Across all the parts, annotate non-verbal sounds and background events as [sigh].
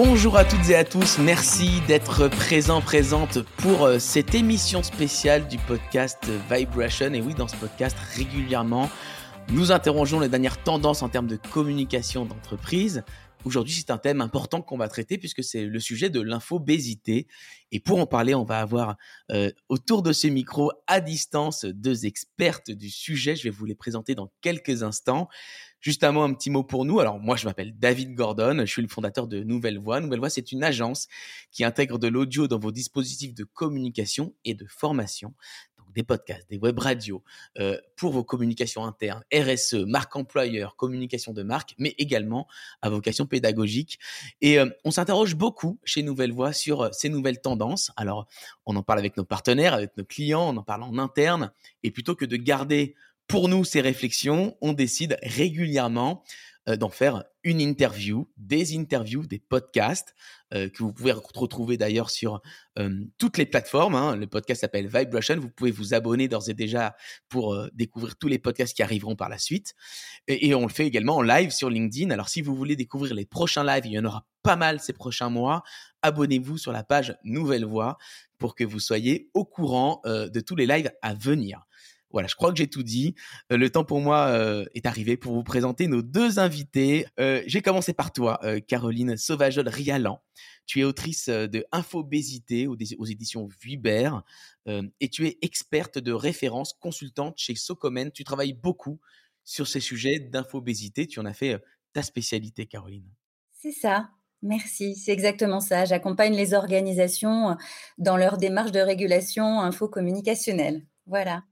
Bonjour à toutes et à tous, merci d'être présents, présentes pour euh, cette émission spéciale du podcast Vibration. Et oui, dans ce podcast, régulièrement, nous interrogeons les dernières tendances en termes de communication d'entreprise. Aujourd'hui, c'est un thème important qu'on va traiter puisque c'est le sujet de l'infobésité. Et pour en parler, on va avoir euh, autour de ce micro à distance deux expertes du sujet. Je vais vous les présenter dans quelques instants. Juste un mot, petit mot pour nous. Alors moi, je m'appelle David Gordon, je suis le fondateur de Nouvelle Voix. Nouvelle Voix, c'est une agence qui intègre de l'audio dans vos dispositifs de communication et de formation. Donc des podcasts, des web radios euh, pour vos communications internes, RSE, marque employeur, communication de marque, mais également à vocation pédagogique. Et euh, on s'interroge beaucoup chez Nouvelle Voix sur euh, ces nouvelles tendances. Alors on en parle avec nos partenaires, avec nos clients, on en parle en interne. Et plutôt que de garder pour nous, ces réflexions, on décide régulièrement euh, d'en faire une interview, des interviews, des podcasts euh, que vous pouvez retrouver d'ailleurs sur euh, toutes les plateformes. Hein. Le podcast s'appelle Vibration. Vous pouvez vous abonner d'ores et déjà pour découvrir tous les podcasts qui arriveront par la suite. Et, et, on le fait également en live sur LinkedIn. Alors si vous voulez découvrir les prochains lives, il y en aura pas mal ces prochains mois. Abonnez-vous sur la page Nouvelle Voix pour que vous soyez au courant de tous les lives à venir. Voilà, je crois que j'ai tout dit. Euh, le temps pour moi euh, est arrivé pour vous présenter nos deux invités. Euh, j'ai commencé par toi, Caroline Sauvajol Rialan. Tu es autrice de Infobésité aux, aux éditions Vuibert et tu es experte de référence, consultante chez Socomen. Tu travailles beaucoup sur ces sujets d'infobésité. Tu en as fait ta spécialité, Caroline. C'est ça. Merci, c'est exactement ça. J'accompagne les organisations dans leur démarche de régulation info-communicationnelle. Voilà.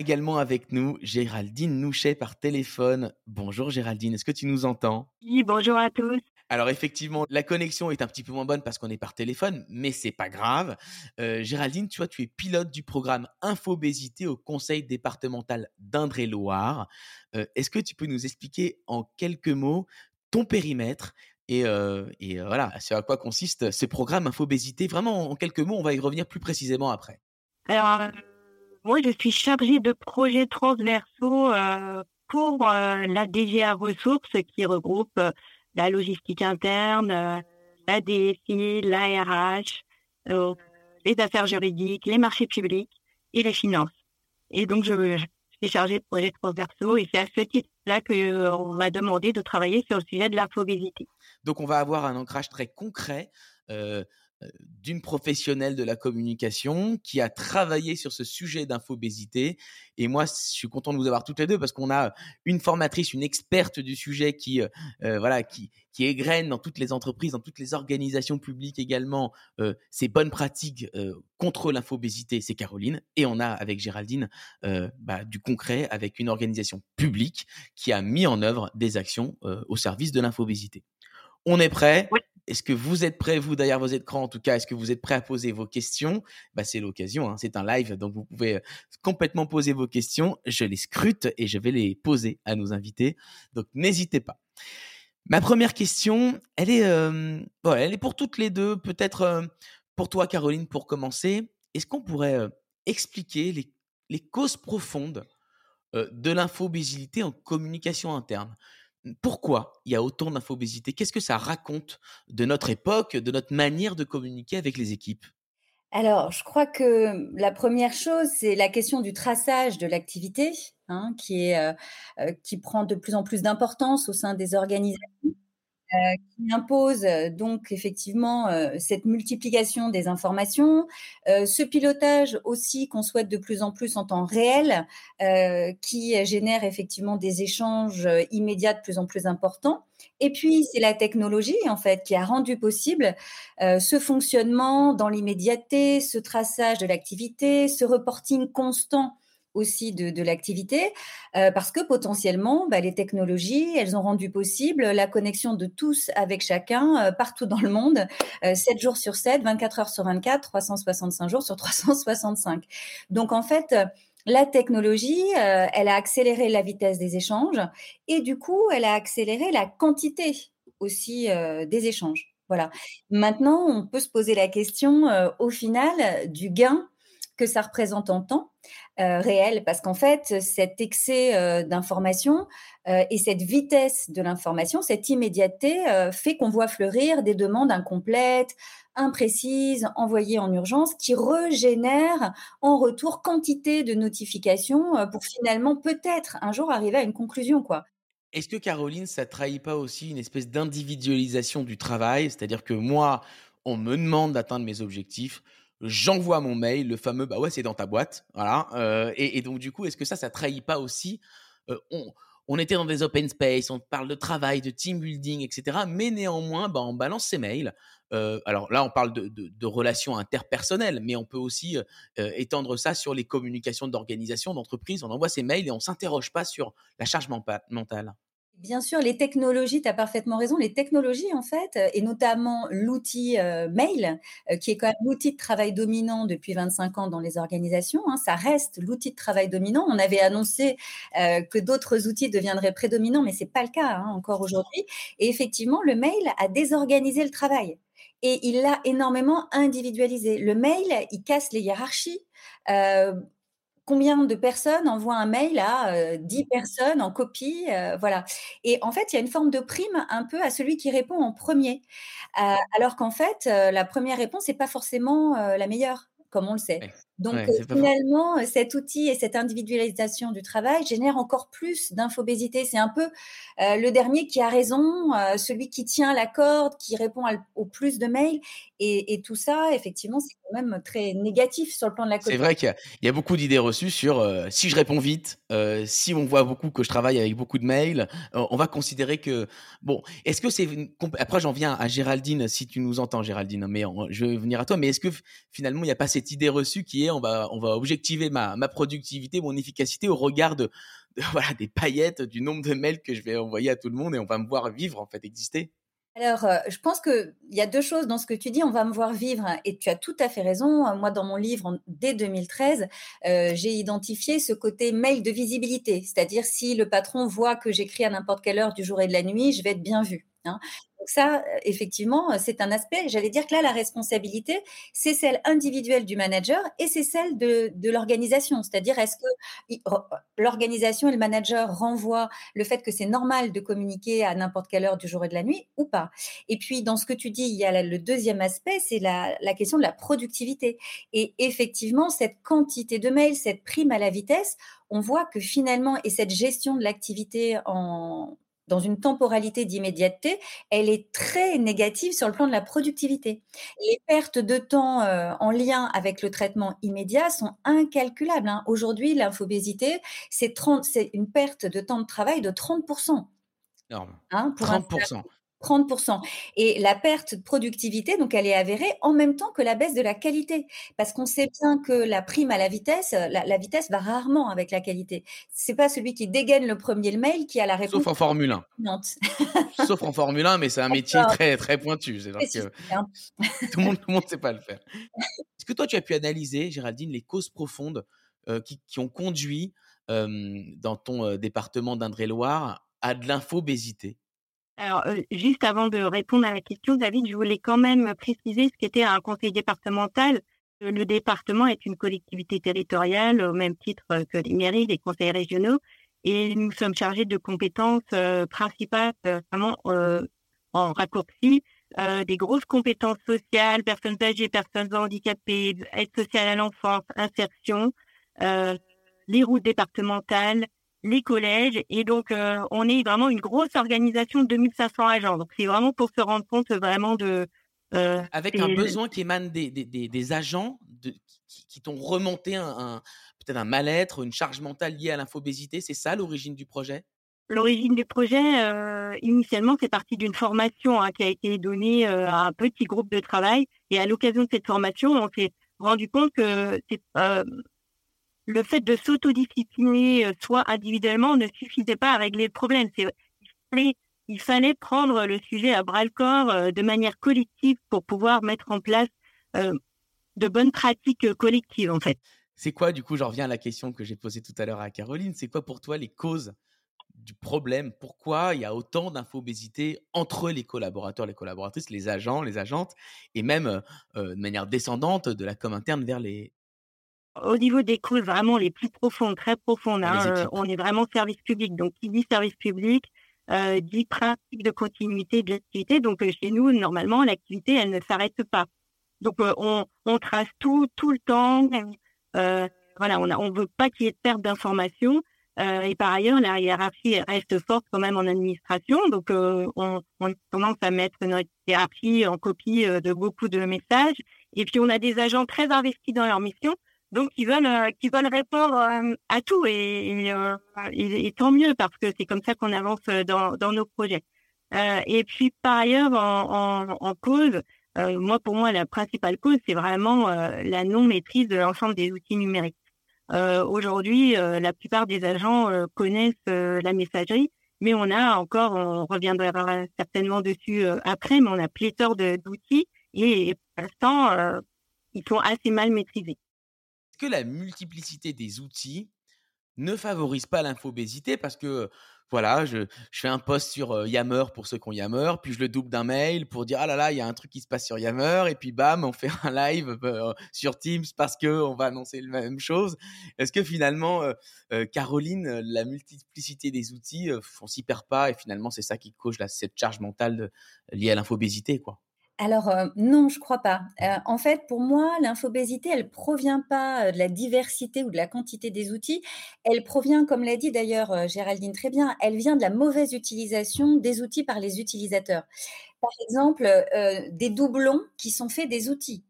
Également avec nous, Géraldine Nouchet par téléphone. Bonjour Géraldine, est-ce que tu nous entends? Oui, bonjour à tous. Alors effectivement, la connexion est un petit peu moins bonne parce qu'on est par téléphone, mais c'est pas grave. Euh, Géraldine, tu vois, tu es pilote du programme Infobésité au Conseil départemental d'Indre-et-Loire. Euh, est-ce que tu peux nous expliquer en quelques mots ton périmètre et, euh, et voilà, c'est à quoi consiste ce programme Infobésité? Vraiment en quelques mots, on va y revenir plus précisément après. Alors moi, je suis chargée de projets transversaux euh, pour euh, la DGA Ressources qui regroupe euh, la logistique interne, la DSI, l'ARH, les affaires juridiques, les marchés publics et les finances. Et donc, je, suis chargée de projets transversaux et c'est à ce titre-là qu'on m'a demandé de travailler sur le sujet de l'infobésité. Donc, on va avoir un ancrage très concret d'une professionnelle de la communication qui a travaillé sur ce sujet d'infobésité. Et moi, je suis content de vous avoir toutes les deux parce qu'on a une formatrice, une experte du sujet qui, euh, euh, voilà, qui, égrène dans toutes les entreprises, dans toutes les organisations publiques également ces bonnes pratiques contre l'infobésité. C'est Caroline. Et on a avec Géraldine bah, du concret avec une organisation publique qui a mis en œuvre des actions au service de l'infobésité. On est prêt? Est-ce que vous êtes prêts, vous, derrière vos écrans, en tout cas Est-ce que vous êtes prêts à poser vos questions? Bah, C'est l'occasion, hein, c'est un live, donc vous pouvez euh, complètement poser vos questions. Je les scrute et je vais les poser à nos invités. Donc, n'hésitez pas. Ma première question, elle est, euh, pour toutes les deux. Peut-être euh, pour toi, Caroline, pour commencer. Est-ce qu'on pourrait expliquer les, causes profondes de l'infobésité en communication interne? Pourquoi il y a autant d'infobésité? Qu'est-ce que ça raconte de notre époque, de notre manière de communiquer avec les équipes? Alors, je crois que la première chose, c'est la question du traçage de l'activité, hein, euh, euh, qui prend de plus en plus d'importance au sein des organisations. Euh, qui impose euh, donc effectivement euh, cette multiplication des informations, ce pilotage aussi qu'on souhaite de plus en plus en temps réel, qui génère effectivement des échanges immédiats de plus en plus importants. Et puis, c'est la technologie, en fait, qui a rendu possible ce fonctionnement dans l'immédiateté, ce traçage de l'activité, ce reporting constant aussi de, l'activité, euh, parce que potentiellement, bah, les technologies, elles ont rendu possible la connexion de tous avec chacun, euh, partout dans le monde, 7 euh, jours sur 7, 24 heures sur 24, 365 jours sur 365. Donc en fait, la technologie, elle a accéléré la vitesse des échanges et du coup, elle a accéléré la quantité aussi des échanges. Voilà. Maintenant, on peut se poser la question, au final, du gain que ça représente en temps réel, parce qu'en fait, cet excès d'information et cette vitesse de l'information, cette immédiateté fait qu'on voit fleurir des demandes incomplètes, imprécises, envoyées en urgence, qui régénèrent en retour quantité de notifications pour finalement peut-être un jour arriver à une conclusion, quoi. Est-ce que Caroline, ça trahit pas aussi une espèce d'individualisation du travail? C'est-à-dire que moi, on me demande d'atteindre mes objectifs, j'envoie mon mail, le fameux bah ouais, c'est dans ta boîte, voilà. Euh, et, donc du coup, est-ce que ça, ça trahit pas aussi euh, on, était dans des open space, on parle de travail, de team building, etc. Mais néanmoins, bah, on balance ses mails. Euh, alors là, on parle de, relations interpersonnelles, mais on peut aussi étendre ça sur les communications d'organisation, d'entreprise. On envoie ses mails et on s'interroge pas sur la charge mentale. Bien sûr, les technologies, tu as parfaitement raison, les technologies en fait, et notamment l'outil euh, mail, euh, qui est quand même l'outil de travail dominant depuis 25 ans dans les organisations, hein, ça reste l'outil de travail dominant. On avait annoncé euh, que d'autres outils deviendraient prédominants, mais c'est pas le cas hein, encore aujourd'hui. Et effectivement, le mail a désorganisé le travail et il l'a énormément individualisé. Le mail, il casse les hiérarchies combien de personnes envoient un mail à 10 personnes en copie, voilà. Et en fait, il y a une forme de prime un peu à celui qui répond en premier, alors qu'en fait, la première réponse n'est pas forcément la meilleure, comme on le sait. Donc finalement, cet outil et cette individualisation du travail génère encore plus d'infobésité. C'est un peu le dernier qui a raison, celui qui tient la corde, qui répond au plus de mails. Et, tout ça, effectivement, c'est quand même très négatif sur le plan de la C'est vrai qu'il y, a beaucoup d'idées reçues sur si je réponds vite, si on voit beaucoup que je travaille avec beaucoup de mails, on va considérer que bon. Est-ce que c'est après j'en viens à Géraldine si tu nous entends Géraldine, mais je vais venir à toi. Mais est-ce que finalement il n'y a pas cette idée reçue qui on va, objectiver ma, productivité, mon efficacité au regard de, [laughs] voilà, des paillettes, du nombre de mails que je vais envoyer à tout le monde et on va me voir vivre, en fait, exister. Alors, euh, je pense qu'il y a deux choses dans ce que tu dis. On va me voir vivre et tu as tout à fait raison. Moi, dans mon livre, dès 2013, euh, j'ai identifié ce côté mail de visibilité. C'est-à-dire, si le patron voit que j'écris à n'importe quelle heure du jour et de la nuit, je vais être bien vu. Hein. Ça, euh, effectivement, euh, c'est un aspect. J'allais dire que là, la responsabilité, c'est celle individuelle du manager et c'est celle de, l'organisation. C'est-à-dire, est-ce que l'organisation et le manager renvoient le fait que c'est normal de communiquer à n'importe quelle heure du jour et de la nuit ou pas? Et puis, dans ce que tu dis, il y a le deuxième aspect, c'est la, la question de la productivité. Et effectivement, cette quantité de mails, cette prime à la vitesse, on voit que finalement, et cette gestion de l'activité en, dans une temporalité d'immédiateté, elle est très négative sur le plan de la productivité. Les pertes de temps euh, en lien avec le traitement immédiat sont incalculables. Hein. Aujourd'hui, l'infobésité, c'est une perte de temps de travail de 30%. Énorme. Hein, 30%. 30%. Et la perte de productivité, donc elle est avérée en même temps que la baisse de la qualité. Parce qu'on sait bien que la prime à la vitesse, la, vitesse va rarement avec la qualité. C'est pas celui qui dégaine le premier le mail qui a la réponse. [laughs] Sauf en Formule 1. Sauf en Formule 1, mais c'est un métier très, très pointu. C'est que [laughs] tout le monde ne sait pas le faire. Est-ce que toi, tu as pu analyser, Géraldine, les causes profondes euh, qui, ont conduit euh, dans ton euh, département d'Indre-et-Loire à de l'infobésité? Alors, juste avant de répondre à la question, David, je voulais quand même préciser ce qu'était un conseil départemental. Le département est une collectivité territoriale au même titre que les mairies, les conseils régionaux, et nous sommes chargés de compétences principales, vraiment en raccourci, des grosses compétences sociales, personnes âgées, personnes handicapées, aide sociale à l'enfance, insertion, les routes départementales, les collèges. Et donc, euh, on est vraiment une grosse organisation de 2500 agents. Donc, c'est vraiment pour se rendre compte vraiment de... Euh, Avec un besoin qui émane des, des, des, agents de, qui, t'ont remonté un, peut-être un mal-être, une charge mentale liée à l'infobésité. C'est ça l'origine du projet? L'origine du projet, euh, initialement, c'est parti d'une formation hein, qui a été donnée à un petit groupe de travail. Et à l'occasion de cette formation, on s'est rendu compte que c'est le fait de s'autodiscipliner, euh, soit individuellement, ne suffisait pas à régler le problème. il, fallait, prendre le sujet à bras le corps euh, de manière collective pour pouvoir mettre en place euh, de bonnes pratiques collectives, en fait. C'est quoi, du coup, j'en reviens à la question que j'ai posée tout à l'heure à Caroline, c'est quoi pour toi les causes du problème? Pourquoi il y a autant d'infobésité entre les collaborateurs, les collaboratrices, les agents, les agentes, et même de manière descendante de la com interne vers les, au niveau des causes vraiment les plus profondes, très profondes, hein, on est vraiment service public. Donc, qui dit service public euh, dit principe de continuité de l'activité. Donc, chez nous, normalement, l'activité, elle ne s'arrête pas. Donc, on, on, trace tout, tout le temps. voilà, on ne on veut pas qu'il y ait de perte d'informations. Euh, et par ailleurs, la hiérarchie reste forte quand même en administration. Donc, euh, on, on tendance à mettre notre hiérarchie en copie euh, de beaucoup de messages. Et puis, on a des agents très investis dans leur mission, donc ils veulent, qui veulent répondre à tout. Et, et, et, tant mieux, parce que c'est comme ça qu'on avance dans, dans nos projets. et puis, par ailleurs, en, en, en cause, moi, pour moi, la principale cause, c'est vraiment la non-maîtrise de l'ensemble des outils numériques. Euh, aujourd'hui, euh, la plupart des agents euh, connaissent la messagerie, mais on a encore, on reviendra certainement dessus après, mais on a pléthore d'outils et, pour l'instant, ils sont assez mal maîtrisés. Que la multiplicité des outils ne favorise pas l'infobésité parce que voilà, je, fais un post sur Yammer pour ceux qui ont Yammer, puis je le double d'un mail pour dire ah là là, il y a un truc qui se passe sur Yammer, et puis bam, on fait un live sur Teams parce que on va annoncer la même chose. Est-ce que finalement, Caroline, la multiplicité des outils, on s'y perd pas et finalement c'est ça qui cause cette charge mentale liée à l'infobésité, quoi? Alors non, je crois pas. en fait, pour moi, l'infobésité, elle provient pas de la diversité ou de la quantité des outils. Elle provient, comme l'a dit d'ailleurs Géraldine très bien, elle vient de la mauvaise utilisation des outils par les utilisateurs. Par exemple, des doublons qui sont faits des outils.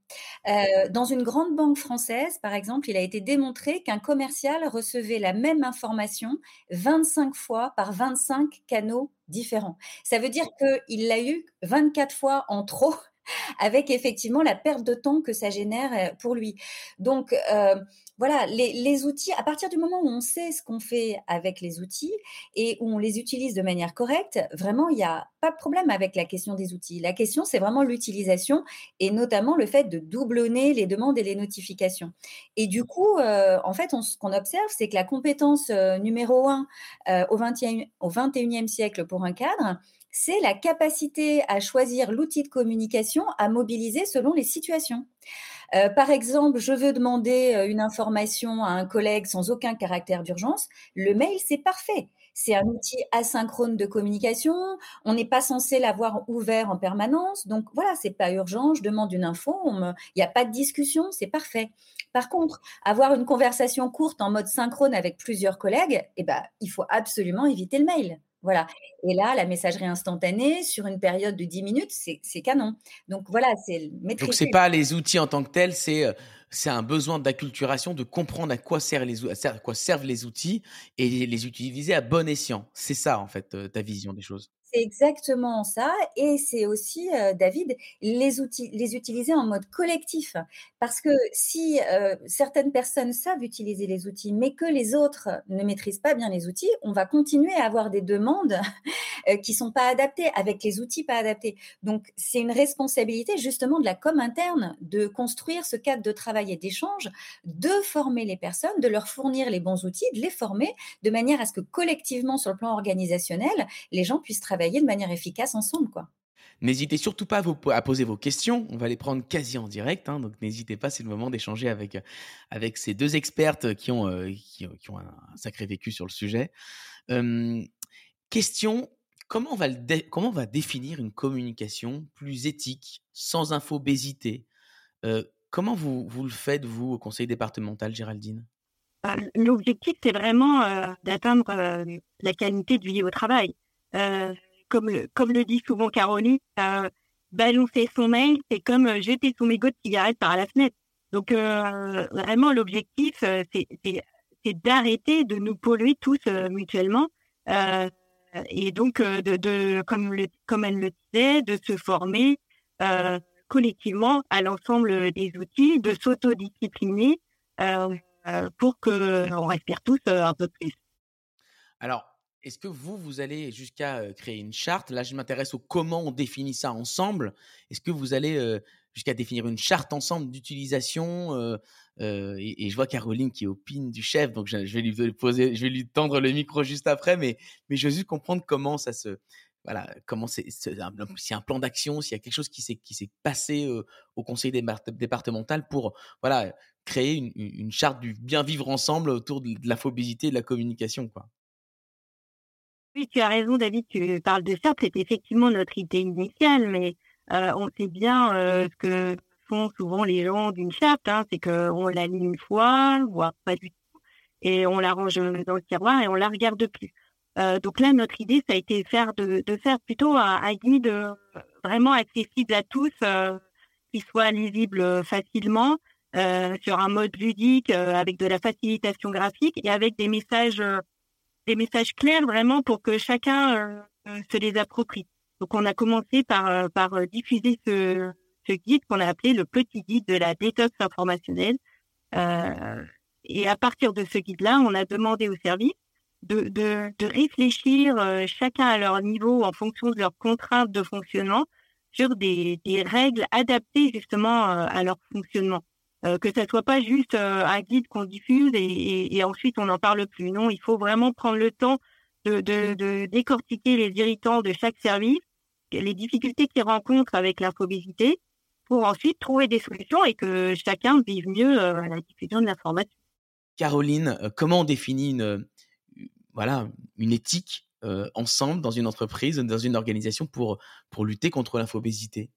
dans une grande banque française, par exemple, il a été démontré qu'un commercial recevait la même information 25 fois par 25 canaux différents. Ça veut dire qu'il l'a eu 24 fois en trop avec effectivement la perte de temps que ça génère pour lui. Donc, voilà, les, outils, à partir du moment où on sait ce qu'on fait avec les outils et où on les utilise de manière correcte, vraiment, il n'y a pas de problème avec la question des outils. La question, c'est vraiment l'utilisation et notamment le fait de doublonner les demandes et les notifications. Et du coup, euh, en fait, ce qu'on observe, c'est que la compétence euh, numéro un euh, au, 21, au 21e siècle pour un cadre, c'est la capacité à choisir l'outil de communication à mobiliser selon les situations. Euh, par exemple, je veux demander euh, une information à un collègue sans aucun caractère d'urgence. Le mail, c'est parfait. C'est un outil asynchrone de communication. On n'est pas censé l'avoir ouvert en permanence. Donc voilà, c'est pas urgent. Je demande une info. Il n'y a pas de discussion. C'est parfait. Par contre, avoir une conversation courte en mode synchrone avec plusieurs collègues, eh ben, il faut absolument éviter le mail. Voilà. Et là, la messagerie instantanée, sur une période de 10 minutes, c'est canon. Donc voilà, c'est maîtriser. Donc c'est pas les outils en tant que tels, c'est euh, c'est un besoin d'acculturation, de comprendre à quoi, servent les, à quoi servent les outils et les utiliser à bon escient. C'est ça, en fait, euh, ta vision des choses. C'est exactement ça. Et c'est aussi, David, les, outils, les utiliser en mode collectif. Parce que si certaines personnes savent utiliser les outils, mais que les autres ne maîtrisent pas bien les outils, on va continuer à avoir des demandes [laughs] qui sont pas adaptées, avec les outils pas adaptés. Donc, c'est une responsabilité justement de la com interne de construire ce cadre de travail et d'échange, de former les personnes, de leur fournir les bons outils, de les former de manière à ce que collectivement, sur le plan organisationnel, les gens puissent travailler de manière efficace ensemble. quoi. N'hésitez surtout pas à, poser vos questions. On va les prendre quasi en direct. Hein, donc n'hésitez pas, c'est le moment d'échanger avec, avec ces deux expertes qui ont, euh, qui, ont un sacré vécu sur le sujet. question comment on, va comment on va définir une communication plus éthique, sans infobésité? Euh, Comment vous, vous le faites, vous, au conseil départemental, Géraldine? Bah, L'objectif, c'est vraiment euh, d'atteindre la qualité de vie au travail comme le, comme le dit souvent Caroline, euh, balancer son mail, c'est comme euh, jeter son mégot de cigarette par la fenêtre. Donc euh, vraiment, l'objectif, c'est d'arrêter de nous polluer tous mutuellement. et donc, de, comme, comme elle le disait, de se former collectivement à l'ensemble des outils, de s'autodiscipliner pour qu'on respire tous un peu plus. Alors, est-ce que vous, vous allez jusqu'à créer une charte? Là, je m'intéresse au comment on définit ça ensemble. Est-ce que vous allez jusqu'à définir une charte ensemble d'utilisation et, je vois Caroline qui opine du chef, donc je, vais lui poser, je vais lui tendre le micro juste après, mais, mais je veux juste comprendre comment ça se, voilà, comment c'est, y a un plan d'action, s'il y a quelque chose qui s'est qui s'est passé au conseil départemental pour voilà créer une, charte du bien vivre ensemble autour de, de l'infobésité et de la communication, quoi. Oui, tu as raison, David. Tu parles de ça. C'est effectivement notre idée initiale, mais on sait bien ce que font souvent les gens d'une charte. Hein, c'est qu'on la lit une fois, voire pas du tout, et on la range dans le tiroir et on la regarde plus. donc là, notre idée, ça a été de faire de, faire plutôt un, guide vraiment accessible à tous, qui soit lisible facilement, sur un mode ludique, avec de la facilitation graphique et avec des messages des messages clairs vraiment pour que chacun euh, euh, se les approprie. Donc on a commencé par, euh, par diffuser ce, ce guide qu'on a appelé le petit guide de la détox informationnelle. Euh, et à partir de ce guide-là, on a demandé aux services de, de, de réfléchir chacun à leur niveau en fonction de leurs contraintes de fonctionnement sur des, des règles adaptées justement à leur fonctionnement. Euh, que ça soit pas juste euh, un guide qu'on diffuse et, et, ensuite on n'en parle plus. Non, il faut vraiment prendre le temps de, de, de, décortiquer les irritants de chaque service, les difficultés qu'ils rencontrent avec l'infobésité, pour ensuite trouver des solutions et que chacun vive mieux euh, la diffusion de l'information. Caroline, comment on définit une, voilà, une éthique ensemble dans une entreprise, dans une organisation pour, pour lutter contre l'infobésité?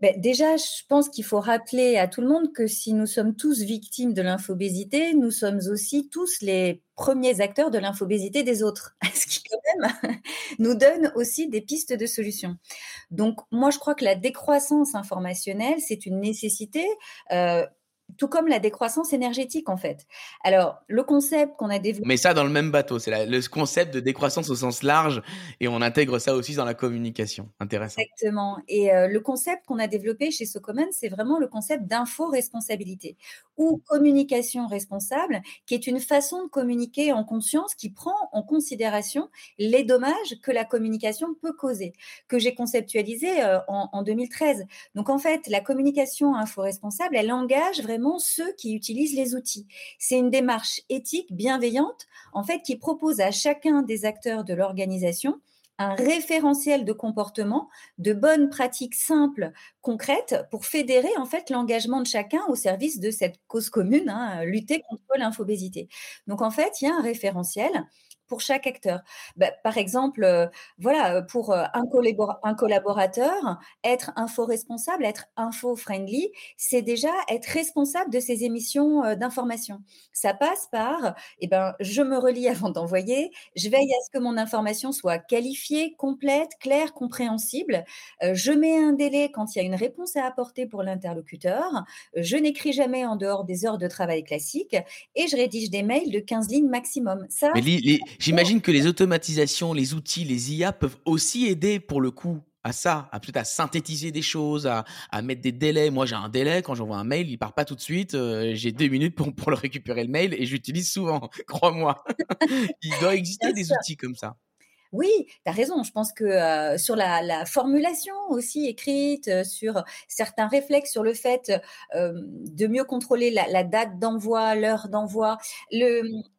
Ben, déjà, je pense qu'il faut rappeler à tout le monde que si nous sommes tous victimes de l'infobésité, nous sommes aussi tous les premiers acteurs de l'infobésité des autres, [laughs] ce qui quand même [laughs] nous donne aussi des pistes de solutions. Donc moi, je crois que la décroissance informationnelle, c'est une nécessité. Euh, tout comme la décroissance énergétique en fait. Alors, le concept qu'on a développé... Mais ça dans le même bateau, c'est le concept de décroissance au sens large et on intègre ça aussi dans la communication. Intéressant. Exactement. Et euh, le concept qu'on a développé chez Socommon, c'est vraiment le concept d'info-responsabilité ou communication responsable, qui est une façon de communiquer en conscience qui prend en considération les dommages que la communication peut causer, que j'ai conceptualisé euh, en, en 2013. Donc en fait, la communication info-responsable, elle engage vraiment ceux qui utilisent les outils. C'est une démarche éthique bienveillante, en fait, qui propose à chacun des acteurs de l'organisation un référentiel de comportement, de bonnes pratiques simples, concrètes, pour fédérer en fait l'engagement de chacun au service de cette cause commune, hein, lutter contre l'infobésité. Donc en fait, il y a un référentiel pour chaque acteur. Bah, par exemple, euh, voilà, pour euh, un, un, collaborateur, être info-responsable, être info-friendly, c'est déjà être responsable de ses émissions euh, d'information. Ça passe par, eh ben, je me relis [laughs] avant d'envoyer, je veille à ce que mon information soit qualifiée, complète, claire, compréhensible. je mets un délai quand il y a une réponse à apporter pour l'interlocuteur. Je n'écris jamais en dehors des heures de travail classiques et je rédige des mails de 15 lignes maximum. Ça, J'imagine que les automatisations, les outils, les IA peuvent aussi aider pour le coup à ça, à peut-être à synthétiser des choses, à, à mettre des délais. Moi, j'ai un délai quand j'envoie un mail, il part pas tout de suite. Euh, j'ai deux minutes pour, pour le récupérer le mail et j'utilise souvent, [laughs] crois-moi. il doit exister des outils comme ça. Oui, tu as raison. Je pense que sur la, formulation aussi écrite, sur certains réflexes, sur le fait de mieux contrôler la, date d'envoi, l'heure d'envoi,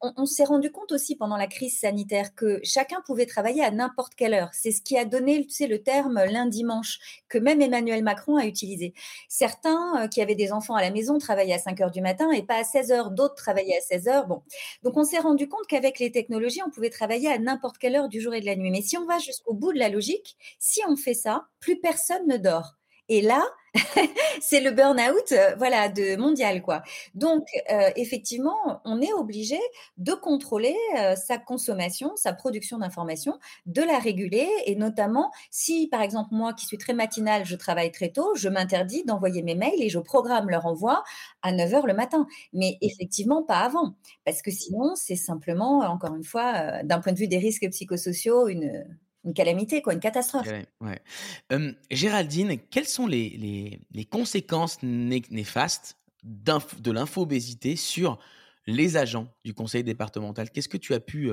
on, s'est rendu compte aussi pendant la crise sanitaire que chacun pouvait travailler à n'importe quelle heure. C'est ce qui a donné tu le terme lundi-manche que même Emmanuel Macron a utilisé. Certains qui avaient des enfants à la maison travaillaient à 5 heures du matin et pas à 16 heures, d'autres travaillaient à 16 heures. Bon. Donc on s'est rendu compte qu'avec les technologies, on pouvait travailler à n'importe quelle heure du jour et de la nuit. Mais si on va jusqu'au bout de la logique, si on fait ça, plus personne ne dort. Et là, [laughs] c'est le burn-out, euh, voilà, de mondial, quoi. Donc, euh, effectivement, on est obligé de contrôler euh, sa consommation, sa production d'informations, de la réguler, et notamment si, par exemple, moi qui suis très matinale, je travaille très tôt, je m'interdis d'envoyer mes mails et je programme leur envoi à 9 heures le matin. Mais effectivement, pas avant, parce que sinon, c'est simplement, encore une fois, d'un point de vue des risques psychosociaux, une une calamité, quoi, une catastrophe. Géraldine, quelles sont les, les, conséquences néfastes de l'infobésité sur les agents du conseil départemental? Qu'est-ce que tu as pu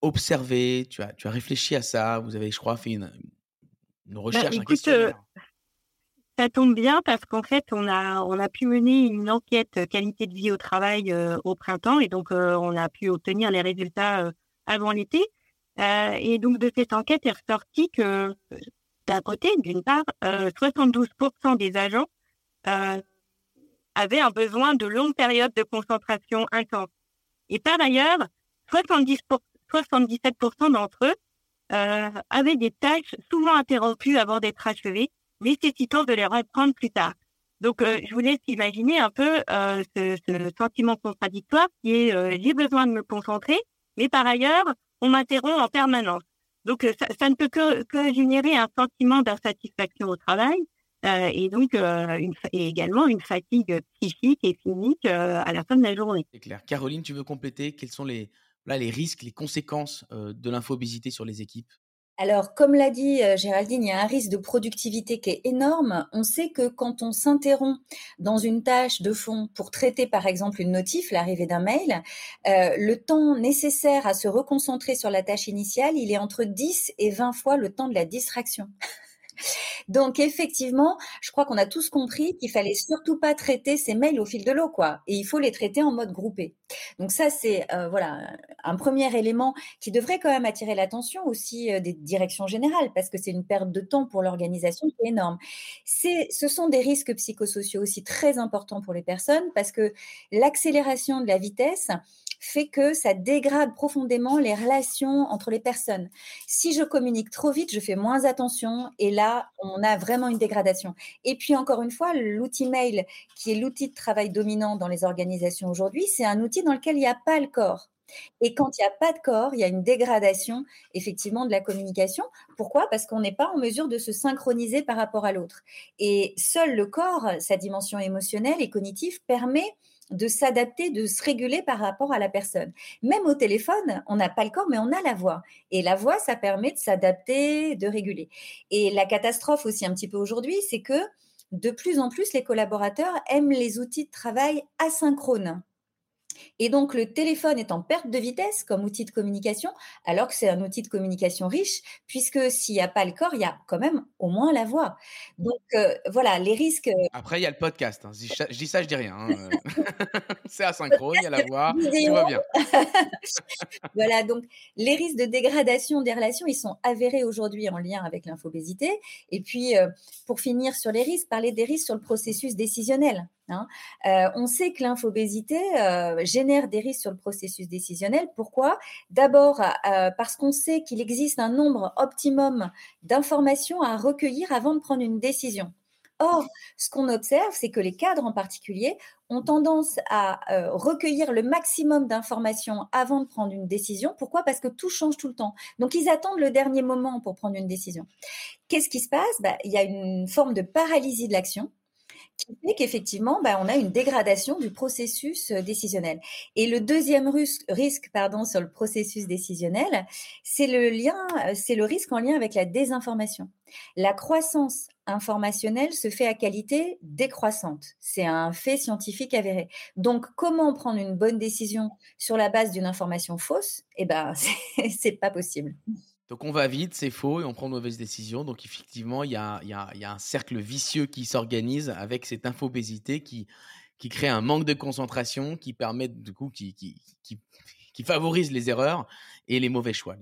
observer? Tu as, tu as réfléchi à ça? Vous avez, je crois, fait une, bah, recherche, ça tombe bien parce qu'en fait, on a, on a pu mener une enquête qualité de vie au travail au printemps et donc on a pu obtenir les résultats avant l'été. Euh, et donc, de cette enquête est ressorti que, d'un côté, d'une part, 72% euh, des agents euh, avaient un besoin de longues périodes de concentration intense. Et par ailleurs, 70 77% d'entre eux euh, avaient des tâches souvent interrompues avant d'être achevées, nécessitant de les reprendre plus tard. Donc, euh, je vous laisse imaginer un peu euh, ce, ce, sentiment contradictoire qui est euh, j'ai besoin de me concentrer, mais par ailleurs, on m'interrompt en permanence. Donc, euh, ça, ne peut que, générer un sentiment d'insatisfaction au travail euh, et donc et également une fatigue psychique et physique à la fin de la journée. C'est clair. Caroline, tu veux compléter? Quels sont les, là, les risques, les conséquences de l'infobésité sur les équipes? Alors, comme l'a dit Géraldine, il y a un risque de productivité qui est énorme. On sait que quand on s'interrompt dans une tâche de fond pour traiter, par exemple, une notif, l'arrivée d'un mail, euh, le temps nécessaire à se reconcentrer sur la tâche initiale, il est entre 10 et 20 fois le temps de la distraction. [laughs] Donc effectivement, je crois qu'on a tous compris qu'il fallait surtout pas traiter ces mails au fil de l'eau, quoi. Et il faut les traiter en mode groupé. Donc ça, c'est euh, voilà un premier élément qui devrait quand même attirer l'attention aussi euh, des directions générales, parce que c'est une perte de temps pour l'organisation qui est énorme. C'est, ce sont des risques psychosociaux aussi très importants pour les personnes, parce que l'accélération de la vitesse fait que ça dégrade profondément les relations entre les personnes. Si je communique trop vite, je fais moins attention et on a vraiment une dégradation. Et puis, encore une fois, l'outil mail, qui est l'outil de travail dominant dans les organisations aujourd'hui, c'est un outil dans lequel il n'y a pas le corps. Et quand il n'y a pas de corps, il y a une dégradation effectivement de la communication. Pourquoi? Parce qu'on n'est pas en mesure de se synchroniser par rapport à l'autre. Et seul le corps, sa dimension émotionnelle et cognitive, permet de s'adapter, de se réguler par rapport à la personne. Même au téléphone, on n'a pas le corps, mais on a la voix. Et la voix, ça permet de s'adapter, de réguler. Et la catastrophe aussi un petit peu aujourd'hui, c'est que de plus en plus, les collaborateurs aiment les outils de travail asynchrones. Et donc, le téléphone est en perte de vitesse comme outil de communication, alors que c'est un outil de communication riche, puisque s'il n'y a pas le corps, il y a quand même au moins la voix. Donc, euh, voilà, les risques. Euh Après, il y a le podcast. Hein. Je, dis ça, je dis rien. Hein. [laughs] c'est asynchrone, il y a la voix, tout va bien. [laughs] voilà, donc les risques de dégradation des relations, ils sont avérés aujourd'hui en lien avec l'infobésité. Et puis, euh, pour finir sur les risques, parler des risques sur le processus décisionnel. Hein. Euh, on sait que l'infobésité euh, génère des risques sur le processus décisionnel. Pourquoi? D'abord euh, parce qu'on sait qu'il existe un nombre optimum d'informations à recueillir avant de prendre une décision. Or, ce qu'on observe, c'est que les cadres en particulier ont tendance à recueillir le maximum d'informations avant de prendre une décision. Pourquoi? Parce que tout change tout le temps. Donc, ils attendent le dernier moment pour prendre une décision. Qu'est-ce qui se passe? Bah, Il y a une forme de paralysie de l'action qui fait qu'effectivement, bah, on a une dégradation du processus euh, décisionnel. Et le deuxième risque, sur le processus décisionnel, c'est le euh, c'est le risque en lien avec la désinformation. La croissance informationnelle se fait à qualité décroissante. C'est un fait scientifique avéré. Donc, comment prendre une bonne décision sur la base d'une information fausse? Eh ben, [laughs] c'est pas possible. Donc on va vite, c'est faux et on prend de mauvaises décisions. Donc effectivement, il y a, un cercle vicieux qui s'organise avec cette infobésité qui, qui crée un manque de concentration, qui permet du coup, qui, favorise les erreurs et les mauvais choix.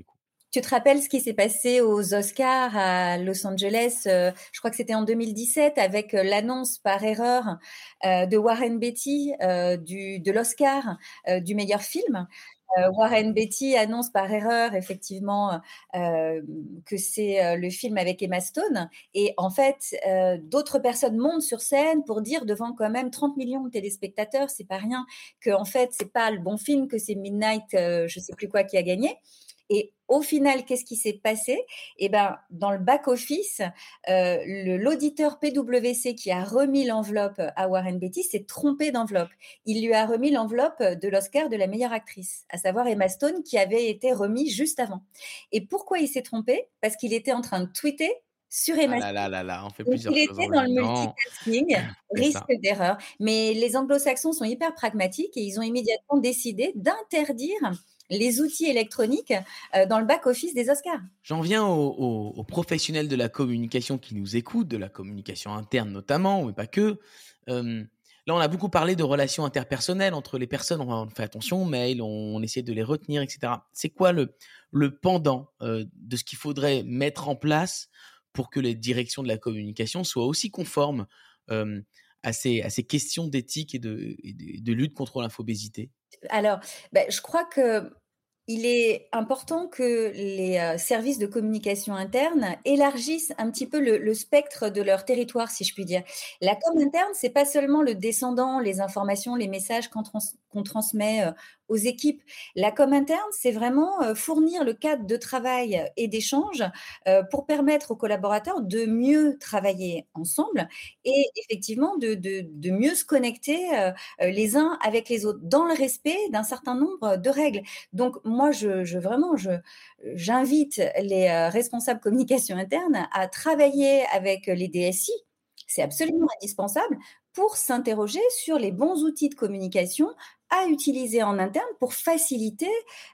Tu te rappelles ce qui s'est passé aux Oscars à Los Angeles euh, Je crois que c'était en 2017 avec euh, l'annonce par erreur euh, de Warren Beatty du, de l'Oscar du meilleur film? Euh, Warren Beatty annonce par erreur effectivement euh, que c'est euh, le film avec Emma Stone et en fait d'autres personnes montent sur scène pour dire devant quand même 30 millions de téléspectateurs, c'est pas rien, que en fait c'est pas le bon film, que c'est Midnight, je sais plus quoi qui a gagné. Et au final, qu'est-ce qui s'est passé? Eh ben, dans le back office, euh, l'auditeur PwC qui a remis l'enveloppe à Warren Beatty s'est trompé d'enveloppe. Il lui a remis l'enveloppe de l'Oscar de la meilleure actrice, à savoir Emma Stone, qui avait été remis juste avant. Et pourquoi il s'est trompé? Parce qu'il était en train de tweeter sur Emma ah là, là, là, on fait plusieurs il était dans le multitasking, [laughs] risque d'erreur. Mais les anglo-saxons sont hyper pragmatiques et ils ont immédiatement décidé d'interdire les outils électroniques euh, dans le back-office des Oscars. J'en viens aux, professionnels de la communication qui nous écoutent, de la communication interne notamment, mais pas que. là, on a beaucoup parlé de relations interpersonnelles entre les personnes. On fait attention aux mails, on, essaie de les retenir, etc. C'est quoi le, pendant euh, de ce qu'il faudrait mettre en place pour que les directions de la communication soient aussi conformes à ces, questions d'éthique et de, lutte contre l'infobésité? Alors, ben, je crois que il est important que les services de communication interne élargissent un petit peu le, spectre de leur territoire, si je puis dire. La com interne, c'est pas seulement le descendant, les informations, les messages qu'on transmet aux équipes. La com interne, c'est vraiment fournir le cadre de travail et d'échange pour permettre aux collaborateurs de mieux travailler ensemble et effectivement de, de mieux se connecter les uns avec les autres dans le respect d'un certain nombre de règles. Donc moi, je vraiment, je, j'invite les responsables [laughs] communication interne à travailler avec les DSI c'est absolument indispensable pour s'interroger sur les bons outils de communication à utiliser en interne pour faciliter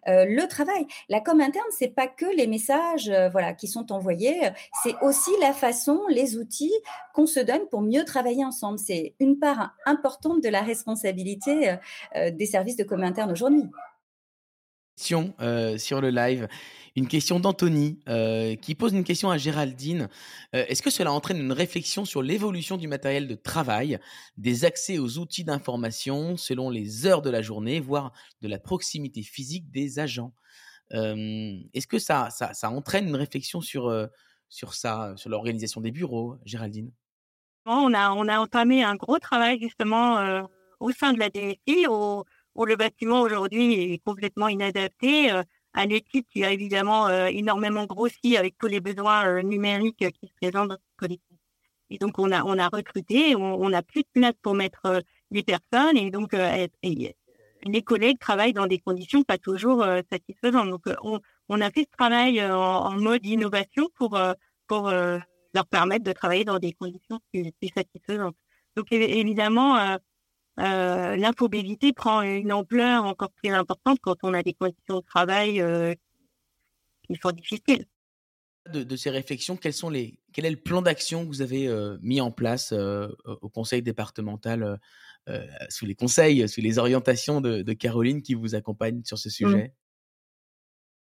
euh, le travail. La com interne, c'est pas que les messages euh, voilà qui sont envoyés, c'est aussi la façon, les outils qu'on se donne pour mieux travailler ensemble. C'est une part importante de la responsabilité euh, des services de com interne aujourd'hui. Sur le live. Une question d'Anthony euh, qui pose une question à Géraldine. Euh, est-ce que cela entraîne une réflexion sur l'évolution du matériel de travail, des accès aux outils d'information selon les heures de la journée, voire de la proximité physique des agents? Est-ce que ça, ça, entraîne une réflexion sur, sur ça, sur l'organisation des bureaux, Géraldine? On a, on a entamé un gros travail justement au sein de la DSI où, où le bâtiment aujourd'hui est complètement inadapté à l'équipe qui a évidemment euh, énormément grossi avec tous les besoins euh, numériques qui se présentent dans ce collectif. Et donc on a on a recruté, on n'a plus de place pour mettre euh, les personnes et donc les collègues travaillent dans des conditions pas toujours satisfaisantes. Donc on, on a fait ce travail en, mode innovation pour pour leur permettre de travailler dans des conditions plus, plus satisfaisantes. Donc évidemment euh, l'infobésité prend une ampleur encore plus importante quand on a des conditions de travail euh, qui sont difficiles. De, ces réflexions, quels sont les, quel est le plan d'action que vous avez euh, mis en place au conseil départemental, sous les conseils, sous les orientations de, Caroline qui vous accompagne sur ce mmh. sujet?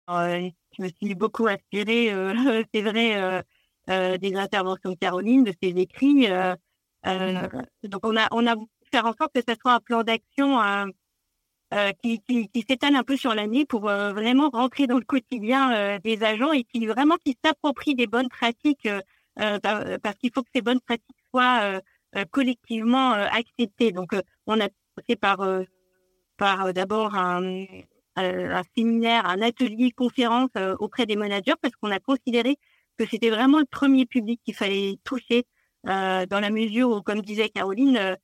Je me suis beaucoup inspirée, [laughs] c'est vrai, des interventions de Caroline, de ses écrits. donc on a, on a faire en sorte que ce soit un plan d'action euh, euh, qui, s'étale un peu sur l'année pour euh, vraiment rentrer dans le quotidien des agents et qui vraiment qui s'approprient des bonnes pratiques parce qu'il faut que ces bonnes pratiques soient collectivement acceptées. Donc, on a passé par par d'abord un, un, séminaire, un atelier, conférence auprès des managers parce qu'on a considéré que c'était vraiment le premier public qu'il fallait toucher dans la mesure où, comme disait Caroline,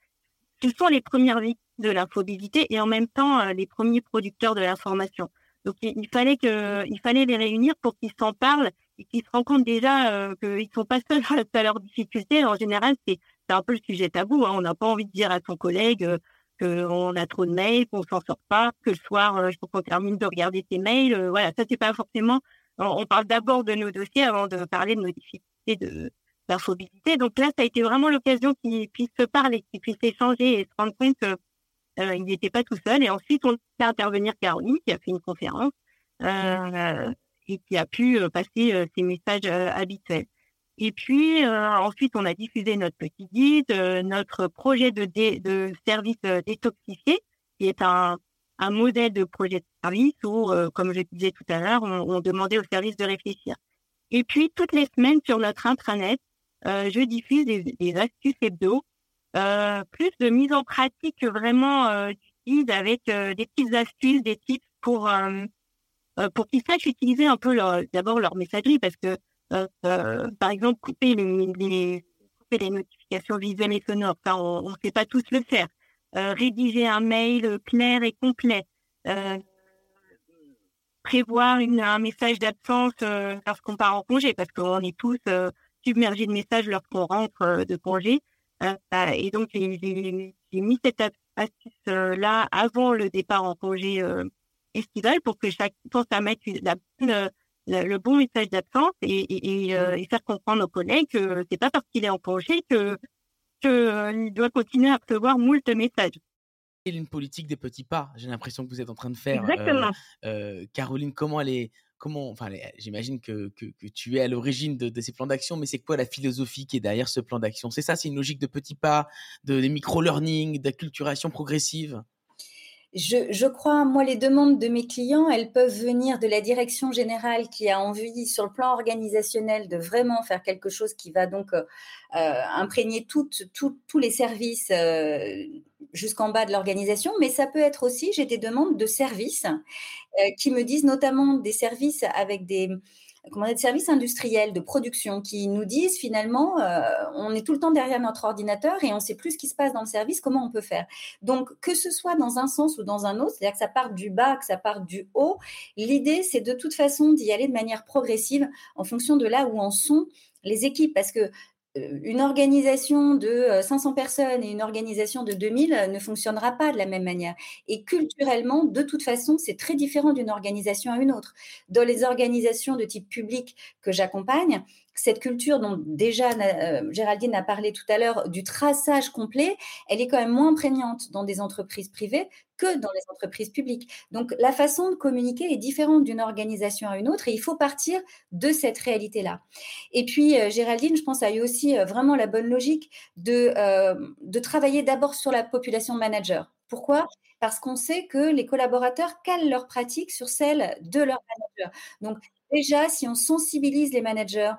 ce sont les premières victimes de l'infobésité et en même temps euh, les premiers producteurs de l'information. Donc il, fallait que, fallait les réunir pour qu'ils s'en parlent et qu'ils se rendent compte déjà euh, qu'ils sont pas seuls [laughs] à leurs difficultés. En général, c'est un peu le sujet tabou. Hein. On n'a pas envie de dire à son collègue euh, qu'on a trop de mails, qu'on s'en sort pas, que le soir, euh, il faut qu'on termine de regarder ses mails. voilà, ça c'est pas forcément. On, parle d'abord de nos dossiers avant de parler de nos difficultés de, Donc là, ça a été vraiment l'occasion qu'ils puissent se parler, qu'ils puissent échanger et se rendre compte qu'ils euh, n'étaient pas tout seuls. Et ensuite, on fait intervenir Caroline, qui a fait une conférence euh, et qui a pu euh, passer euh, ses messages habituels. Et puis ensuite, on a diffusé notre petit guide, notre projet de, de service détoxifié, qui est un, un modèle de projet de service où, comme je disais tout à l'heure, on, on demandait au service de réfléchir. Et puis, toutes les semaines sur notre intranet, je diffuse des, des astuces hebdo, euh, plus de mise en pratique vraiment euh, avec euh, des petites astuces, des tips pour euh, pour qu'ils sachent utiliser un peu d'abord leur messagerie parce que par exemple couper les, les, couper les notifications visuelles et sonores, on ne sait pas tous le faire. rédiger un mail clair et complet. prévoir une, un message d'absence lorsqu'on part en congé parce qu'on est tous submergé de messages lorsqu'on rentre euh, de congé. Euh, euh, et donc, j'ai mis cette astuce-là avant le départ en congé estival pour que chaque pense à mettre la, le bon message d'absence et, et, faire comprendre aux collègues que c'est pas parce qu'il est en congé que qu'il doit continuer à recevoir moult messages. Une politique des petits pas, j'ai l'impression que vous êtes en train de faire. Exactement. Caroline, comment elle est comment, enfin, j'imagine que, tu es à l'origine de, ces plans d'action, mais c'est quoi la philosophie qui est derrière ce plan d'action? C'est ça, c'est une logique de petits pas, de, de micro-learning, d'acculturation progressive? Je, crois, moi, les demandes de mes clients, elles peuvent venir de la direction générale qui a envie, sur le plan organisationnel, de vraiment faire quelque chose qui va donc euh, euh, imprégner tous les services euh, jusqu'en bas de l'organisation. Mais ça peut être aussi, j'ai des demandes de services qui me disent notamment des services avec des comment de services industriels, de production, qui nous disent finalement, euh, on est tout le temps derrière notre ordinateur et on ne sait plus ce qui se passe dans le service, comment on peut faire. Donc, que ce soit dans un sens ou dans un autre, c'est-à-dire que ça parte du bas, que ça parte du haut, l'idée, c'est de toute façon d'y aller de manière progressive en fonction de là où en sont les équipes, parce que une organisation de 500 euh, personnes et une organisation de 2000 euh, ne fonctionnera pas de la même manière. Et culturellement, de toute façon, c'est très différent d'une organisation à une autre. Dans les organisations de type public que j'accompagne, cette culture dont déjà Géraldine a parlé tout à l'heure, du traçage complet, elle est quand même moins prégnante dans des entreprises privées que dans les entreprises publiques. Donc la façon de communiquer est différente d'une organisation à une autre et il faut partir de cette réalité-là. Et puis euh, Géraldine, je pense, a eu aussi euh, vraiment la bonne logique de, euh, de travailler d'abord sur la population manager. Pourquoi? Parce qu'on sait que les collaborateurs calent leurs pratiques sur celles de leurs managers. Donc déjà, si on sensibilise les managers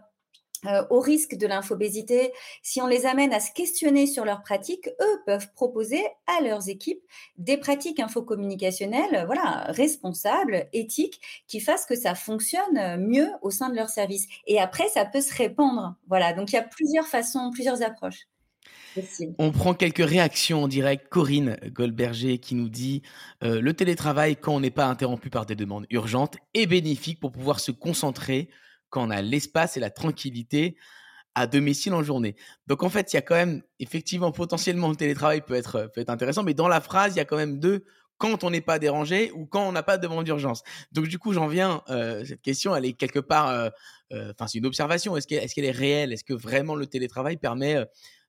euh, au risque de l'infobésité, si on les amène à se questionner sur leurs pratiques, eux peuvent proposer à leurs équipes des pratiques infocommunicationnelles, voilà, responsables, éthiques, qui fassent que ça fonctionne mieux au sein de leur service. Et après, ça peut se répandre. Voilà, donc il y a plusieurs façons, plusieurs approches. On prend quelques réactions en direct. Corinne Goldberger qui nous dit euh, le télétravail, quand on n'est pas interrompu par des demandes urgentes, est bénéfique pour pouvoir se concentrer quand on a l'espace et la tranquillité à domicile en journée. Donc en fait, il y a quand même, effectivement, potentiellement, le télétravail peut être, peut être intéressant, mais dans la phrase, il y a quand même deux quand on n'est pas dérangé ou quand on n'a pas de demande d'urgence. Donc du coup, j'en viens, euh, cette question, elle est quelque part, euh, euh, enfin c'est une observation, est-ce qu'elle est, qu'elle est réelle? Est-ce que vraiment le télétravail permet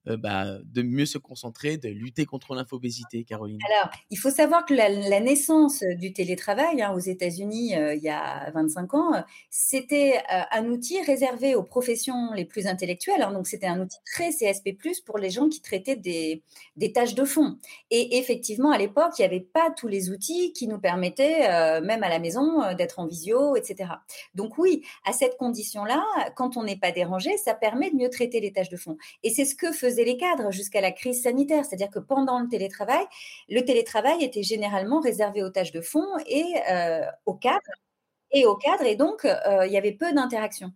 euh, bah, de mieux se concentrer, de lutter contre l'infobésité, Caroline? Alors, il faut savoir que la, naissance du télétravail hein, aux États-Unis euh, il y a 25 ans, c'était euh, un outil réservé aux professions les plus intellectuelles. Hein, donc, c'était un outil très CSP, pour les gens qui traitaient des, des tâches de fond. Et effectivement, à l'époque, il n'y avait pas tous les outils qui nous permettaient, même à la maison, d'être en visio, etc. Donc, oui, à cette condition-là, quand on n'est pas dérangé, ça permet de mieux traiter les tâches de fond. Et c'est ce que faisait les cadres jusqu'à la crise sanitaire. C'est-à-dire que pendant le télétravail, le télétravail était généralement réservé aux tâches de fond et euh, aux cadres. Et aux cadres, et donc euh, il y avait peu d'interaction.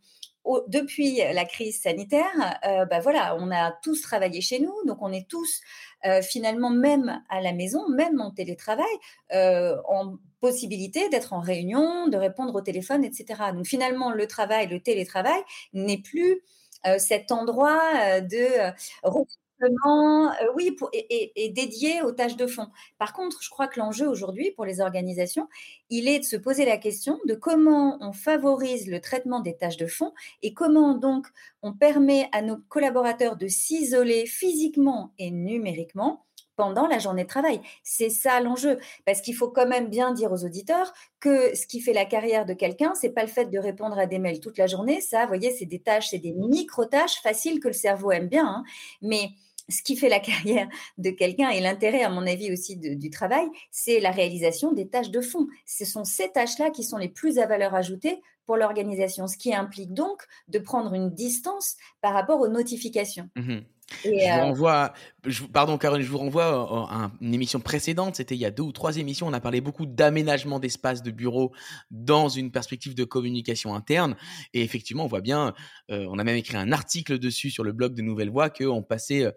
Depuis la crise sanitaire, euh, bah voilà, on a tous travaillé chez nous, donc on est tous finalement même à la maison, même en télétravail, en possibilité d'être en réunion, de répondre au téléphone, etc. Donc finalement, le travail, le télétravail n'est plus cet endroit euh, de euh, oui, pour, et, dédié aux tâches de fond. Par contre, je crois que l'enjeu aujourd'hui pour les organisations, il est de se poser la question de comment on favorise le traitement des tâches de fond et comment donc on permet à nos collaborateurs de s'isoler physiquement et numériquement pendant la journée de travail. C'est ça l'enjeu, parce qu'il faut quand même bien dire aux auditeurs que ce qui fait la carrière de quelqu'un, c'est pas le fait de répondre à des mails toute la journée. Ça, vous voyez, c'est des tâches, c'est des micro-tâches faciles que le cerveau aime bien. Hein. Mais ce qui fait la [laughs] carrière de quelqu'un et l'intérêt, à mon avis, aussi du travail, c'est la réalisation des tâches de fond. Ce sont ces tâches-là qui sont les plus à valeur ajoutée pour l'organisation, ce qui implique donc de prendre une distance par rapport aux notifications. Mmh je vous euh, renvoie, pardon Caroline, je vous renvoie à une émission précédente, c'était il y a deux ou trois émissions, on a parlé beaucoup d'aménagement d'espace de bureau dans une perspective de communication interne. Et effectivement, on voit bien, euh, on a même écrit un article dessus sur le blog de Nouvelle Voix, qu'on passait, euh,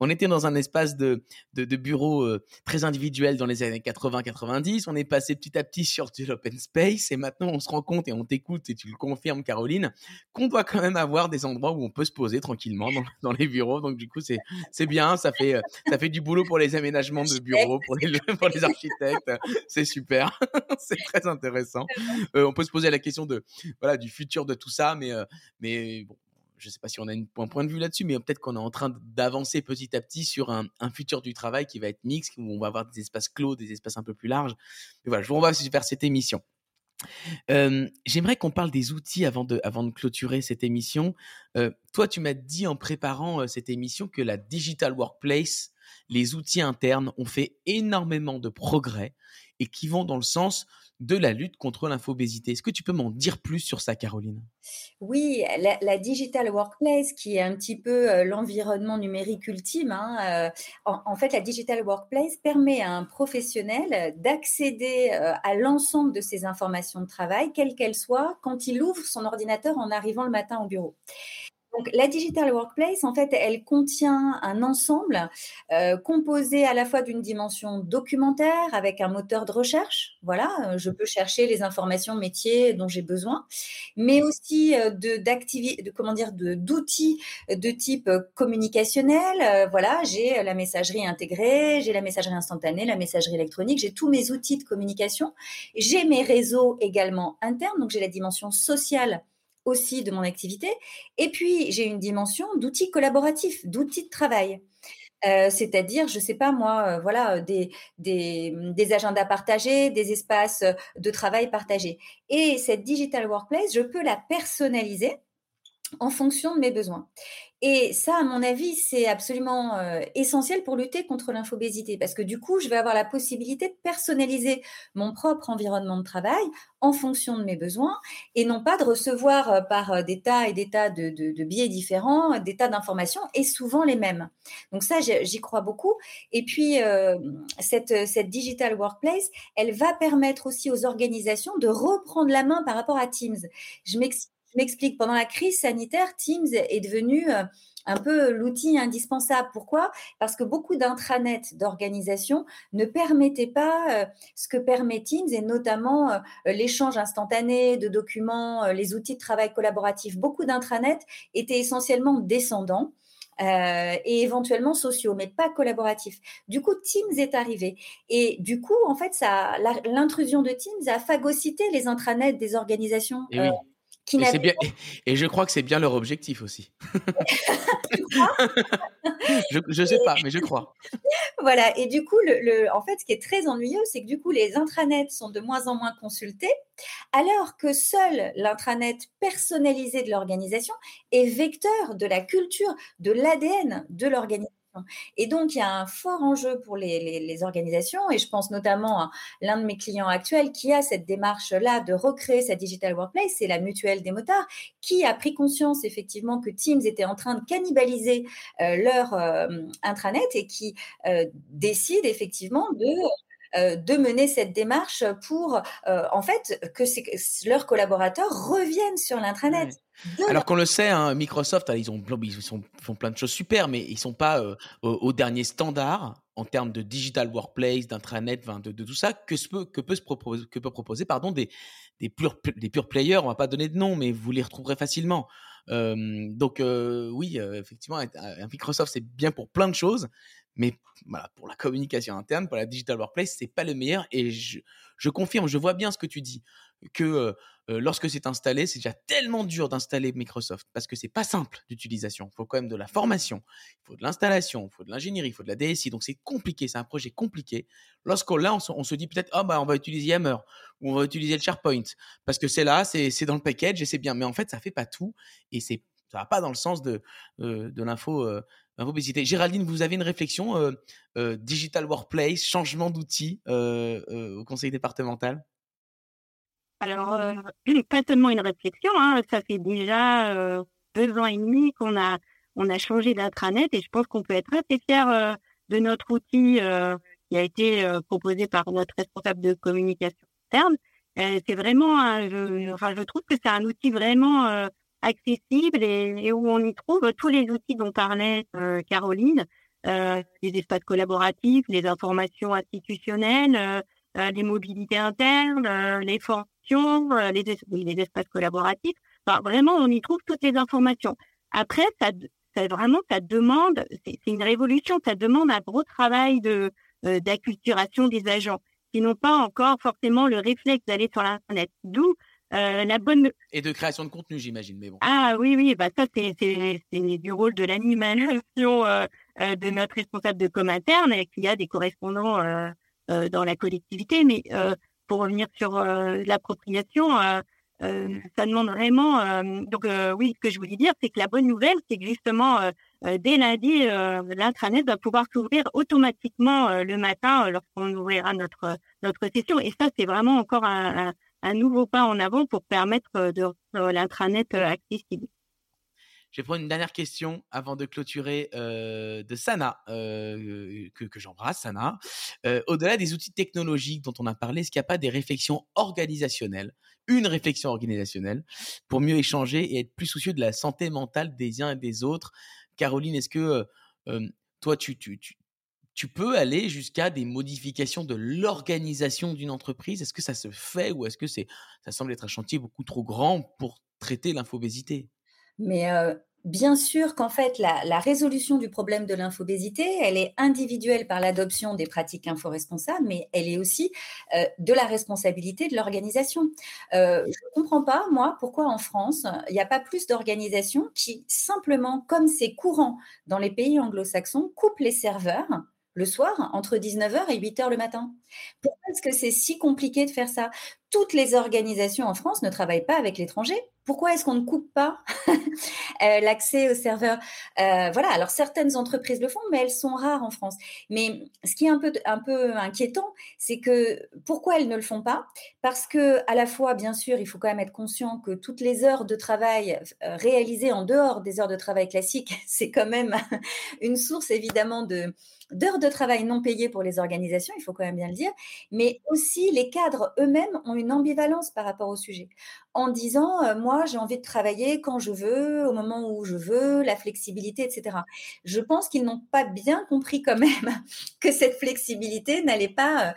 on était dans un espace de, de, de bureau très individuel dans les années 80-90, on est passé petit à petit sur l'open space, et maintenant on se rend compte et on t'écoute, et tu le confirmes Caroline, qu'on doit quand même avoir des endroits où on peut se poser tranquillement dans, dans les bureaux. Donc du coup, c'est, c'est bien. Ça fait, euh, ça fait du boulot pour les aménagements de bureaux, pour les, pour les architectes. C'est super. [laughs] c'est très intéressant. Euh, on peut se poser la question de, voilà, du futur de tout ça, mais, euh, mais bon, je ne sais pas si on a un point de vue là-dessus, mais peut-être qu'on est en train d'avancer petit à petit sur un, un, futur du travail qui va être mixte, où on va avoir des espaces clos, des espaces un peu plus larges. Mais voilà, je vous renvoie vers cette émission. J'aimerais qu'on parle des outils avant de, clôturer cette émission. toi, tu m'as dit en préparant cette émission que la Digital Workplace, les outils internes ont fait énormément de progrès et qui vont dans le sens de la lutte contre l'infobésité. Est-ce que tu peux m'en dire plus sur ça, Caroline? Oui, la, Digital Workplace, qui est un petit peu euh, l'environnement numérique ultime, hein, euh, en, fait, la Digital Workplace permet à un professionnel d'accéder euh, à l'ensemble de ses informations de travail, quelles qu'elles soient, quand il ouvre son ordinateur en arrivant le matin au bureau. Donc, la Digital Workplace, en fait, elle contient un ensemble euh, composé à la fois d'une dimension documentaire avec un moteur de recherche. Voilà, euh, je peux chercher les informations métiers dont j'ai besoin, mais aussi euh, de, de d'outils de, type communicationnel. voilà, j'ai la messagerie intégrée, j'ai la messagerie instantanée, la messagerie électronique, j'ai tous mes outils de communication. J'ai mes réseaux également internes, donc j'ai la dimension sociale aussi de mon activité. Et puis, j'ai une dimension d'outils collaboratifs, d'outils de travail. Euh, c'est-à-dire, je ne sais pas moi, euh, voilà, des, des, des, agendas partagés, des espaces de travail partagés. Et cette digital workplace, je peux la personnaliser en fonction de mes besoins. Et ça, à mon avis, c'est absolument euh, essentiel pour lutter contre l'infobésité, parce que du coup, je vais avoir la possibilité de personnaliser mon propre environnement de travail en fonction de mes besoins, et non pas de recevoir euh, par euh, des tas et des tas de, de, biais différents, des tas d'informations, et souvent les mêmes. Donc ça, j'y crois beaucoup. Et puis, cette, cette digital workplace, elle va permettre aussi aux organisations de reprendre la main par rapport à Teams. Je m'explique je m'explique, pendant la crise sanitaire, Teams est devenu euh, un peu l'outil indispensable. Pourquoi? Parce que beaucoup d'intranets d'organisation ne permettaient pas euh, ce que permet Teams et notamment euh, l'échange instantané de documents, les outils de travail collaboratif. Beaucoup d'intranets étaient essentiellement descendants. et éventuellement sociaux, mais pas collaboratifs. Du coup, Teams est arrivé. Et du coup, en fait, l'intrusion de Teams a phagocyté les intranets des organisations et, bien, et, je crois que c'est bien leur objectif aussi. [laughs] je ne sais pas, mais je crois. Voilà, et du coup, le, en fait, ce qui est très ennuyeux, c'est que du coup, les intranets sont de moins en moins consultés, alors que seul l'intranet personnalisé de l'organisation est vecteur de la culture, de l'ADN de l'organisation. Et donc, il y a un fort enjeu pour les, organisations, et je pense notamment à l'un de mes clients actuels qui a cette démarche-là de recréer sa digital workplace, c'est la mutuelle des motards, qui a pris conscience effectivement que Teams était en train de cannibaliser euh, leur euh, intranet et qui euh, décide effectivement de de mener cette démarche pour, en fait, que leurs collaborateurs reviennent sur l'intranet. Alors qu'on le sait, hein, Microsoft, ils, ont, ils font plein de choses super, mais ils sont pas euh, au, dernier standard en termes de digital workplace, d'intranet, de, de, tout ça que, peut, que peut, se proposer, que peut proposer pardon, des, des, pure, des pure players. On va pas donner de nom, mais vous les retrouverez facilement. donc euh, oui, euh, effectivement, un Microsoft, c'est bien pour plein de choses, mais voilà, pour la communication interne, pour la digital workplace, c'est pas le meilleur. Et je, confirme, je vois bien ce que tu dis que lorsque c'est installé, c'est déjà tellement dur d'installer Microsoft parce que c'est pas simple d'utilisation. Il faut quand même de la formation, il faut de l'installation, il faut de l'ingénierie, il faut de la DSI. Donc c'est compliqué, c'est un projet compliqué. Lorsqu'on là, on, se dit peut-être, oh, bah, on va utiliser Yammer ou on va utiliser le SharePoint parce que c'est là, c'est dans le package et c'est bien. Mais en fait, ça fait pas tout et c'est ça va pas dans le sens de, de l'info. Géraldine, vous avez une réflexion digital workplace, changement d'outils au conseil départemental? Alors, euh, [clears throat] pas seulement une réflexion, hein, ça fait déjà euh, deux ans et demi qu'on a, on a changé d'intranet et je pense qu'on peut être assez fier euh, de notre outil qui a été proposé par notre responsable de communication interne. c'est vraiment, je trouve que c'est un outil vraiment accessible et, et, où on y trouve tous les outils dont parlait Caroline, les espaces collaboratifs, les informations institutionnelles, les mobilités internes, les euh, les, les espaces collaboratifs. Enfin, vraiment, on y trouve toutes les informations. Après, ça, ça vraiment, ça demande, c'est une révolution, ça demande un gros travail de euh, d'acculturation des agents qui n'ont pas encore forcément le réflexe d'aller sur l'internet. D'où euh, la bonne et de création de contenu, j'imagine. Mais bon. Ah oui, oui, bah ça c'est c'est du rôle de l'animation euh, de notre responsable de com interne qui a des correspondants dans la collectivité, mais pour revenir sur l'appropriation, ça demande vraiment. donc oui, ce que je voulais dire, c'est que la bonne nouvelle, c'est que justement dès lundi, l'intranet va pouvoir s'ouvrir automatiquement le matin lorsqu'on ouvrira notre notre session. Et ça, c'est vraiment encore un, un, nouveau pas en avant pour permettre de l'intranet accessible. Je vais prendre une dernière question avant de clôturer euh, de Sana, euh, que, j'embrasse, Sana. Euh, au-delà des outils technologiques dont on a parlé, est-ce qu'il n'y a pas des réflexions organisationnelles, une réflexion organisationnelle, pour mieux échanger et être plus soucieux de la santé mentale des uns et des autres? Caroline, est-ce que toi, tu, tu, tu peux aller jusqu'à des modifications de l'organisation d'une entreprise? Est-ce que ça se fait ou est-ce que c'est, ça semble être un chantier beaucoup trop grand pour traiter l'infobésité? Mais bien sûr qu'en fait, la, résolution du problème de l'infobésité, elle est individuelle par l'adoption des pratiques inforesponsables, mais elle est aussi de la responsabilité de l'organisation. je ne comprends pas, moi, pourquoi en France, il n'y a pas plus d'organisations qui, simplement, comme c'est courant dans les pays anglo-saxons, coupent les serveurs le soir entre 19h et 8h le matin. Pourquoi est-ce que c'est si compliqué de faire ça? Toutes les organisations en France ne travaillent pas avec l'étranger. Pourquoi est-ce qu'on ne coupe pas [laughs] euh, l'accès aux serveurs? Euh, Voilà, alors certaines entreprises le font, mais elles sont rares en France. Mais ce qui est un peu, un peu inquiétant, c'est que pourquoi elles ne le font pas? Parce que à la fois, bien sûr, il faut quand même être conscient que toutes les heures de travail euh, réalisées en dehors des heures de travail classiques, [laughs] c'est quand même [laughs] une source évidemment de d'heures de travail non payées pour les organisations, il faut quand même bien le dire, mais aussi les cadres eux-mêmes ont ambivalence par rapport au sujet, en disant, moi, j'ai envie de travailler quand je veux, au moment où je veux, la flexibilité, etc. Je pense qu'ils n'ont pas bien compris quand même [laughs] que cette flexibilité n'allait pas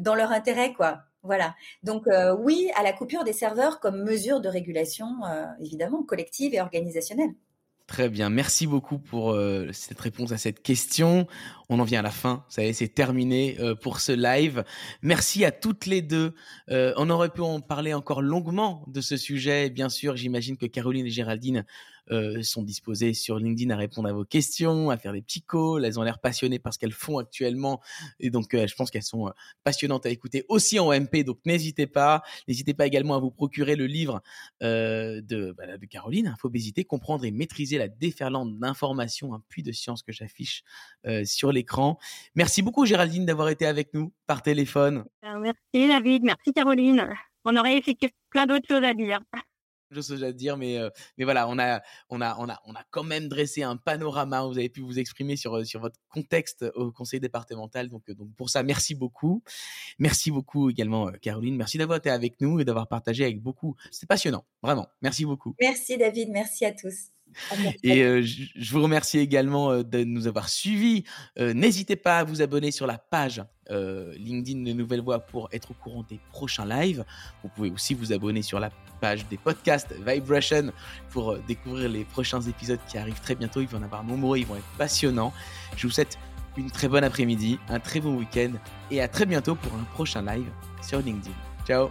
dans leur intérêt, quoi. Voilà. Donc oui, à la coupure des serveurs comme mesure de régulation, évidemment, collective et organisationnelle. Très bien, merci beaucoup pour euh, cette réponse à cette question. On en vient à la fin, ça y est, c'est terminé euh, pour ce live. Merci à toutes les deux. Euh, on aurait pu en parler encore longuement de ce sujet. Bien sûr, j'imagine que Caroline et Géraldine euh, sont disposées sur LinkedIn à répondre à vos questions, à faire des petits calls. Elles ont l'air passionnées par ce qu'elles font actuellement. Et donc, euh, je pense qu'elles sont euh, passionnantes à écouter aussi en MP. Donc, n'hésitez pas. N'hésitez pas également à vous procurer le livre de, bah, de Caroline, Infobésité, comprendre et maîtriser la déferlante d'informations, un puits de science que j'affiche sur l'écran. Merci beaucoup, Géraldine, d'avoir été avec nous par téléphone. Merci, David. Merci, Caroline. On aurait effectivement plein d'autres choses à dire chose à dire, mais, mais voilà, on a, on, a, on, a, on a quand même dressé un panorama. Vous avez pu vous exprimer sur, sur votre contexte au conseil départemental. Donc, donc pour ça, merci beaucoup. Merci beaucoup également, Caroline. Merci d'avoir été avec nous et d'avoir partagé avec beaucoup. C'était passionnant, vraiment. Merci beaucoup. Merci, David. Merci à tous. Et je vous remercie également de nous avoir suivis. N'hésitez pas à vous abonner sur la page LinkedIn de Nouvelle Voix pour être au courant des prochains lives. Vous pouvez aussi vous abonner sur la page des podcasts Vibration pour découvrir les prochains épisodes qui arrivent très bientôt. Il va en avoir nombreux, ils vont être passionnants. Je vous souhaite une très bonne après-midi, un très bon week-end et à très bientôt pour un prochain live sur LinkedIn. Ciao